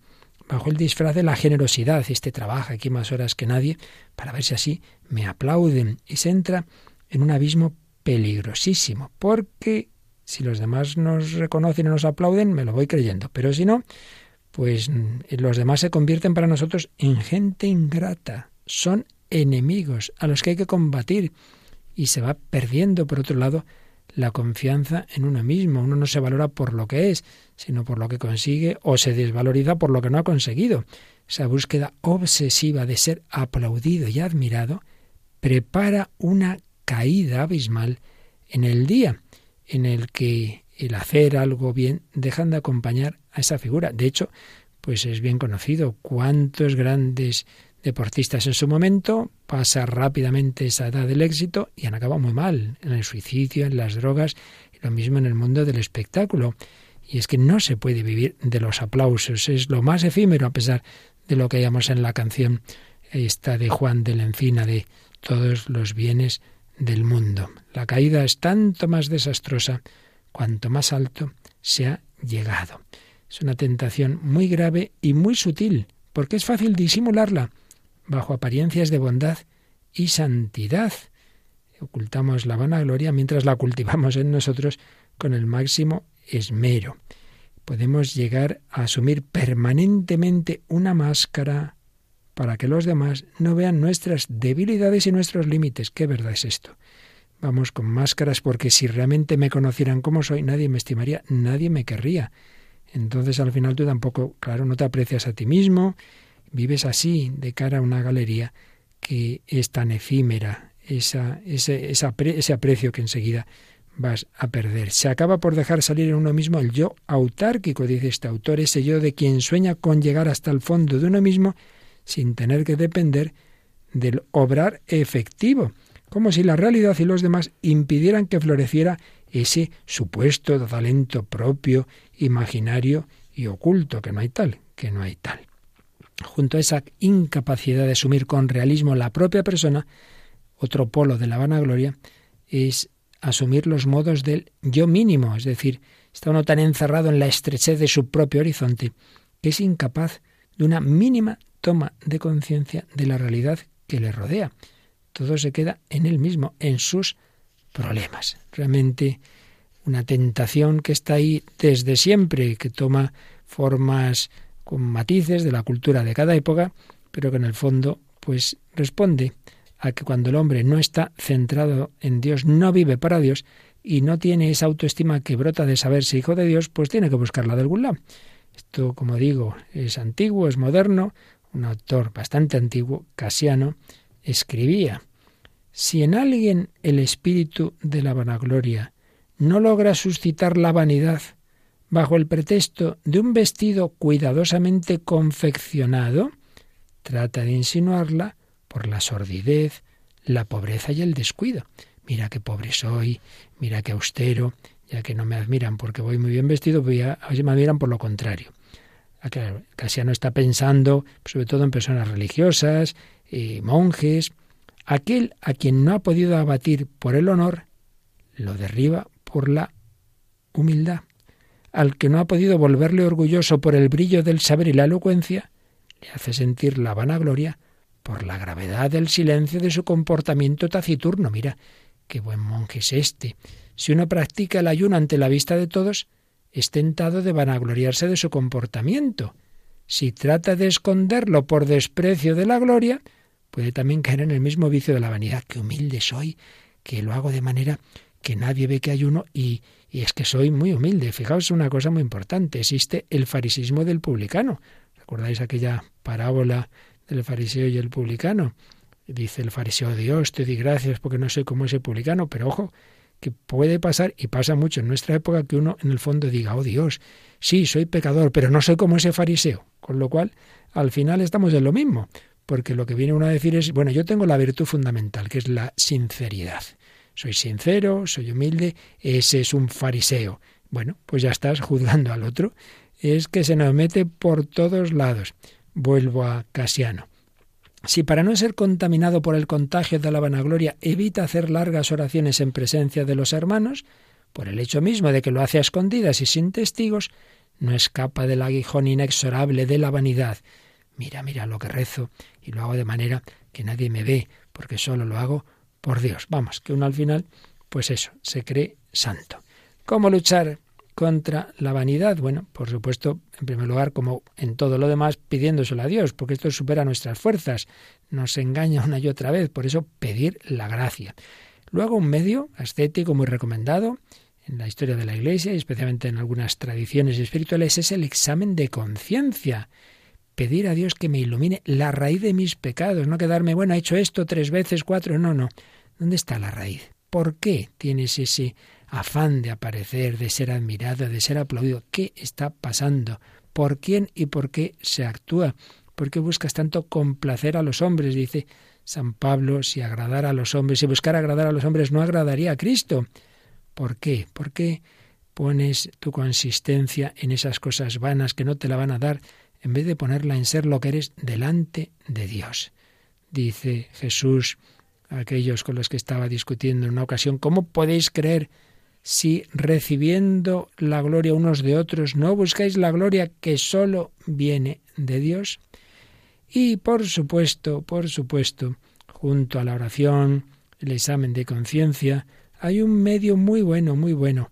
bajo el disfraz de la generosidad. Este trabaja aquí más horas que nadie, para ver si así me aplauden. Y se entra en un abismo peligrosísimo, porque si los demás nos reconocen y nos aplauden, me lo voy creyendo. Pero si no, pues mm, los demás se convierten para nosotros en gente ingrata. Son enemigos a los que hay que combatir. Y se va perdiendo, por otro lado, la confianza en uno mismo. Uno no se valora por lo que es, sino por lo que consigue o se desvaloriza por lo que no ha conseguido. Esa búsqueda obsesiva de ser aplaudido y admirado prepara una caída abismal en el día en el que el hacer algo bien dejan de acompañar a esa figura. De hecho, pues es bien conocido cuántos grandes deportistas en su momento pasa rápidamente esa edad del éxito y han acabado muy mal en el suicidio, en las drogas y lo mismo en el mundo del espectáculo. Y es que no se puede vivir de los aplausos, es lo más efímero a pesar de lo que hayamos en la canción esta de Juan de la Encina de todos los bienes del mundo. La caída es tanto más desastrosa cuanto más alto se ha llegado. Es una tentación muy grave y muy sutil, porque es fácil disimularla bajo apariencias de bondad y santidad. Ocultamos la vanagloria mientras la cultivamos en nosotros con el máximo esmero. Podemos llegar a asumir permanentemente una máscara para que los demás no vean nuestras debilidades y nuestros límites. ¿Qué verdad es esto? Vamos con máscaras porque si realmente me conocieran como soy, nadie me estimaría, nadie me querría. Entonces al final tú tampoco, claro, no te aprecias a ti mismo, vives así de cara a una galería que es tan efímera, esa, ese, ese aprecio que enseguida vas a perder. Se acaba por dejar salir en uno mismo el yo autárquico, dice este autor, ese yo de quien sueña con llegar hasta el fondo de uno mismo sin tener que depender del obrar efectivo. como si la realidad y los demás impidieran que floreciera ese supuesto talento propio, imaginario y oculto, que no hay tal, que no hay tal. Junto a esa incapacidad de asumir con realismo la propia persona, otro polo de la vanagloria es asumir los modos del yo mínimo, es decir, está uno tan encerrado en la estrechez de su propio horizonte que es incapaz de una mínima toma de conciencia de la realidad que le rodea. Todo se queda en él mismo, en sus problemas. Realmente una tentación que está ahí desde siempre, que toma formas con matices de la cultura de cada época, pero que en el fondo pues responde a que cuando el hombre no está centrado en Dios, no vive para Dios y no tiene esa autoestima que brota de saberse hijo de Dios, pues tiene que buscarla de algún lado. Esto, como digo, es antiguo, es moderno. Un autor bastante antiguo, Casiano, escribía, si en alguien el espíritu de la vanagloria no logra suscitar la vanidad bajo el pretexto de un vestido cuidadosamente confeccionado, trata de insinuarla por la sordidez, la pobreza y el descuido. Mira qué pobre soy, mira qué austero, ya que no me admiran porque voy muy bien vestido, voy a, si me admiran por lo contrario. Casiano está pensando sobre todo en personas religiosas, y monjes. Aquel a quien no ha podido abatir por el honor, lo derriba por la humildad. Al que no ha podido volverle orgulloso por el brillo del saber y la elocuencia, le hace sentir la vanagloria por la gravedad del silencio de su comportamiento taciturno. Mira, qué buen monje es este. Si uno practica el ayuno ante la vista de todos, es tentado de vanagloriarse de su comportamiento. Si trata de esconderlo por desprecio de la gloria, puede también caer en el mismo vicio de la vanidad. Qué humilde soy, que lo hago de manera que nadie ve que ayuno y, y es que soy muy humilde. Fijaos una cosa muy importante, existe el farisismo del publicano. ¿Recordáis aquella parábola el fariseo y el publicano. Dice el fariseo, Dios, te di gracias porque no soy como ese publicano, pero ojo, que puede pasar, y pasa mucho en nuestra época, que uno en el fondo diga, oh Dios, sí, soy pecador, pero no soy como ese fariseo. Con lo cual, al final estamos en lo mismo, porque lo que viene uno a decir es, bueno, yo tengo la virtud fundamental, que es la sinceridad. Soy sincero, soy humilde, ese es un fariseo. Bueno, pues ya estás juzgando al otro. Es que se nos mete por todos lados. Vuelvo a Casiano. Si para no ser contaminado por el contagio de la vanagloria evita hacer largas oraciones en presencia de los hermanos, por el hecho mismo de que lo hace a escondidas y sin testigos, no escapa del aguijón inexorable de la vanidad. Mira, mira lo que rezo y lo hago de manera que nadie me ve, porque solo lo hago por Dios. Vamos, que uno al final, pues eso, se cree santo. ¿Cómo luchar contra la vanidad? Bueno, por supuesto, en primer lugar, como en todo lo demás, pidiéndoselo a Dios, porque esto supera nuestras fuerzas, nos engaña una y otra vez, por eso pedir la gracia. Luego, un medio ascético muy recomendado en la historia de la Iglesia y especialmente en algunas tradiciones espirituales es el examen de conciencia. Pedir a Dios que me ilumine la raíz de mis pecados, no quedarme, bueno, he hecho esto tres veces, cuatro, no, no. ¿Dónde está la raíz? ¿Por qué tienes ese afán de aparecer, de ser admirado, de ser aplaudido. ¿Qué está pasando? ¿Por quién y por qué se actúa? ¿Por qué buscas tanto complacer a los hombres? Dice San Pablo, si agradar a los hombres, si buscar agradar a los hombres no agradaría a Cristo. ¿Por qué? ¿Por qué pones tu consistencia en esas cosas vanas que no te la van a dar en vez de ponerla en ser lo que eres delante de Dios? Dice Jesús a aquellos con los que estaba discutiendo en una ocasión, ¿cómo podéis creer si recibiendo la gloria unos de otros no buscáis la gloria que sólo viene de Dios? Y por supuesto, por supuesto, junto a la oración, el examen de conciencia, hay un medio muy bueno, muy bueno,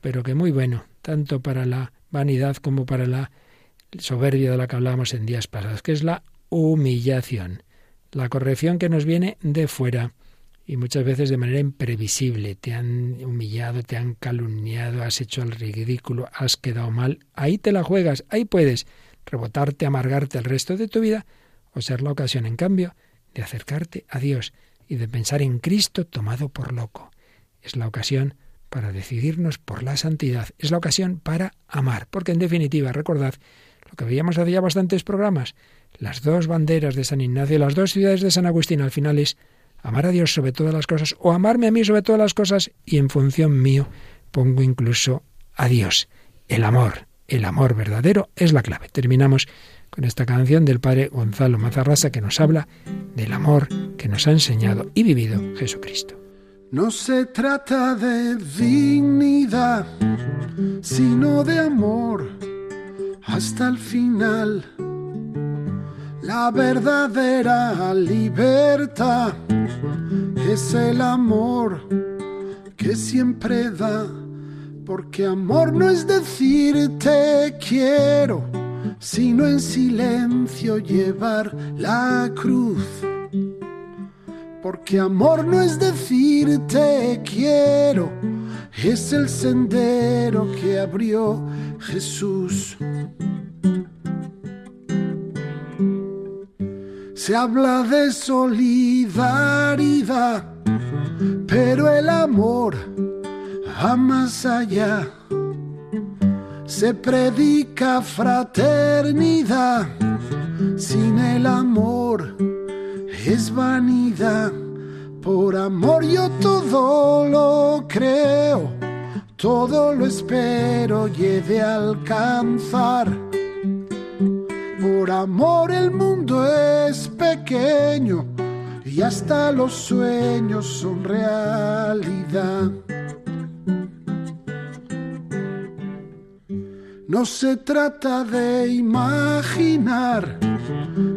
pero que muy bueno, tanto para la vanidad como para la soberbia de la que hablábamos en días pasados, que es la humillación, la corrección que nos viene de fuera y muchas veces de manera imprevisible. Te han humillado, te han calumniado, has hecho el ridículo, has quedado mal. Ahí te la juegas, ahí puedes rebotarte, amargarte el resto de tu vida o ser la ocasión, en cambio, de acercarte a Dios y de pensar en Cristo tomado por loco. Es la ocasión para decidirnos por la santidad. Es la ocasión para amar, porque en definitiva, recordad lo que veíamos hace ya bastantes programas, las dos banderas de San Ignacio, las dos ciudades de San Agustín, al final es amar a Dios sobre todas las cosas o amarme a mí sobre todas las cosas y en función mío pongo incluso a Dios. El amor, el amor verdadero es la clave. Terminamos con esta canción del padre Gonzalo Mazarrasa que nos habla del amor que nos ha enseñado y vivido Jesucristo. No se trata de dignidad, sino de amor hasta el final. La verdadera libertad es el amor que siempre da, porque amor no es decir te quiero, sino en silencio llevar la cruz. Porque amor no es decir te quiero, es el sendero que abrió Jesús. Se habla de solidaridad, pero el amor va más allá. Se predica fraternidad, sin el amor es vanidad. Por amor yo todo lo creo, todo lo espero y he de alcanzar. Por amor el mundo es pequeño y hasta los sueños son realidad. No se trata de imaginar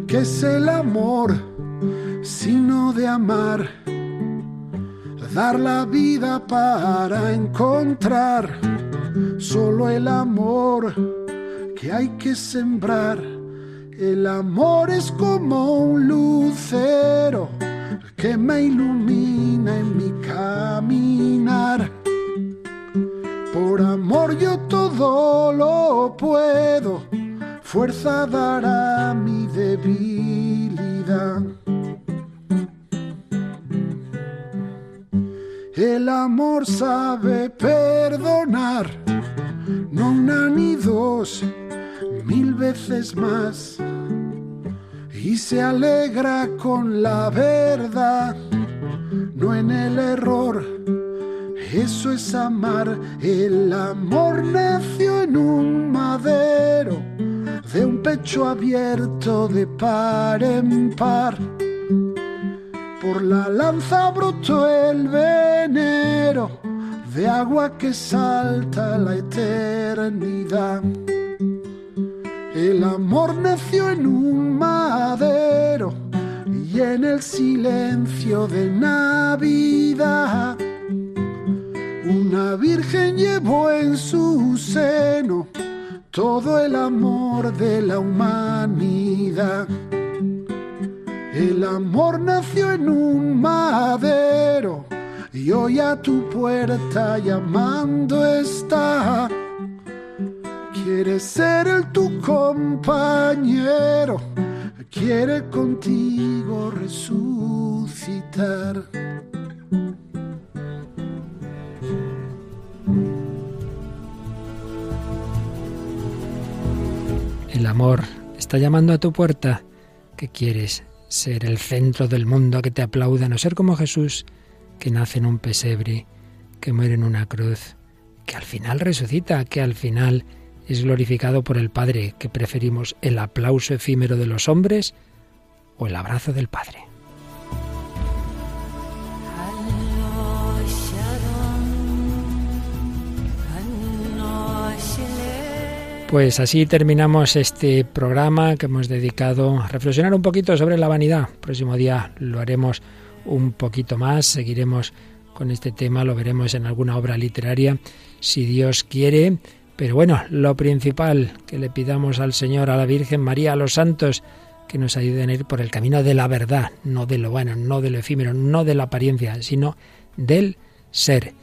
que es el amor, sino de amar. Dar la vida para encontrar solo el amor que hay que sembrar. El amor es como un lucero que me ilumina en mi caminar. Por amor yo todo lo puedo, fuerza dará mi debilidad. El amor sabe perdonar, no una ni dos, mil veces más. Y se alegra con la verdad, no en el error. Eso es amar, el amor nació en un madero, de un pecho abierto de par en par. Por la lanza brotó el venero de agua que salta la eternidad. El amor nació en un madero y en el silencio de Navidad. Una virgen llevó en su seno todo el amor de la humanidad. El amor nació en un madero y hoy a tu puerta llamando está. Quiere ser el tu compañero, quiere contigo resucitar. El amor está llamando a tu puerta. ¿Qué quieres? Ser el centro del mundo, que te aplaudan o ser como Jesús, que nace en un pesebre, que muere en una cruz, que al final resucita, que al final es glorificado por el Padre, que preferimos el aplauso efímero de los hombres o el abrazo del Padre. Pues así terminamos este programa que hemos dedicado a reflexionar un poquito sobre la vanidad. Próximo día lo haremos un poquito más, seguiremos con este tema, lo veremos en alguna obra literaria, si Dios quiere. Pero bueno, lo principal que le pidamos al Señor, a la Virgen María, a los santos, que nos ayuden a ir por el camino de la verdad, no de lo bueno, no de lo efímero, no de la apariencia, sino del ser.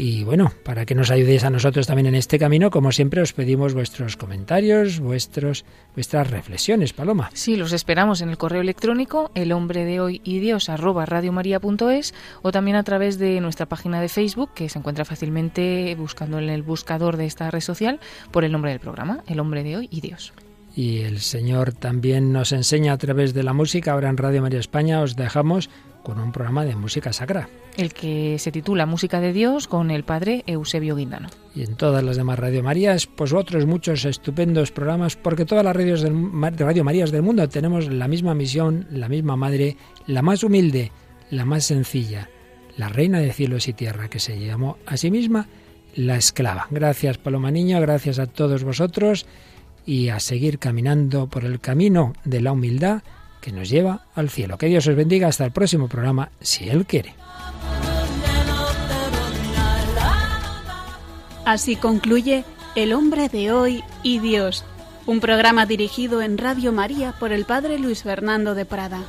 Y bueno, para que nos ayudéis a nosotros también en este camino, como siempre os pedimos vuestros comentarios, vuestros, vuestras reflexiones, Paloma. Sí, los esperamos en el correo electrónico el hombre de hoy y Dios arroba radiomaria.es o también a través de nuestra página de Facebook que se encuentra fácilmente buscando en el buscador de esta red social por el nombre del programa, el hombre de hoy y Dios. y el Señor también nos enseña a través de la música. Ahora en Radio María España os dejamos con un programa de música sacra. El que se titula Música de Dios con el padre Eusebio Guindano. Y en todas las demás Radio Marías, pues otros muchos estupendos programas, porque todas las radios del, Radio Marías del mundo tenemos la misma misión, la misma madre, la más humilde, la más sencilla, la reina de cielos y tierra, que se llamó a sí misma la esclava. Gracias Paloma Niño, gracias a todos vosotros y a seguir caminando por el camino de la humildad que nos lleva al cielo. Que Dios os bendiga hasta el próximo programa, si Él quiere. Así concluye El hombre de hoy y Dios, un programa dirigido en Radio María por el Padre Luis Fernando de Prada.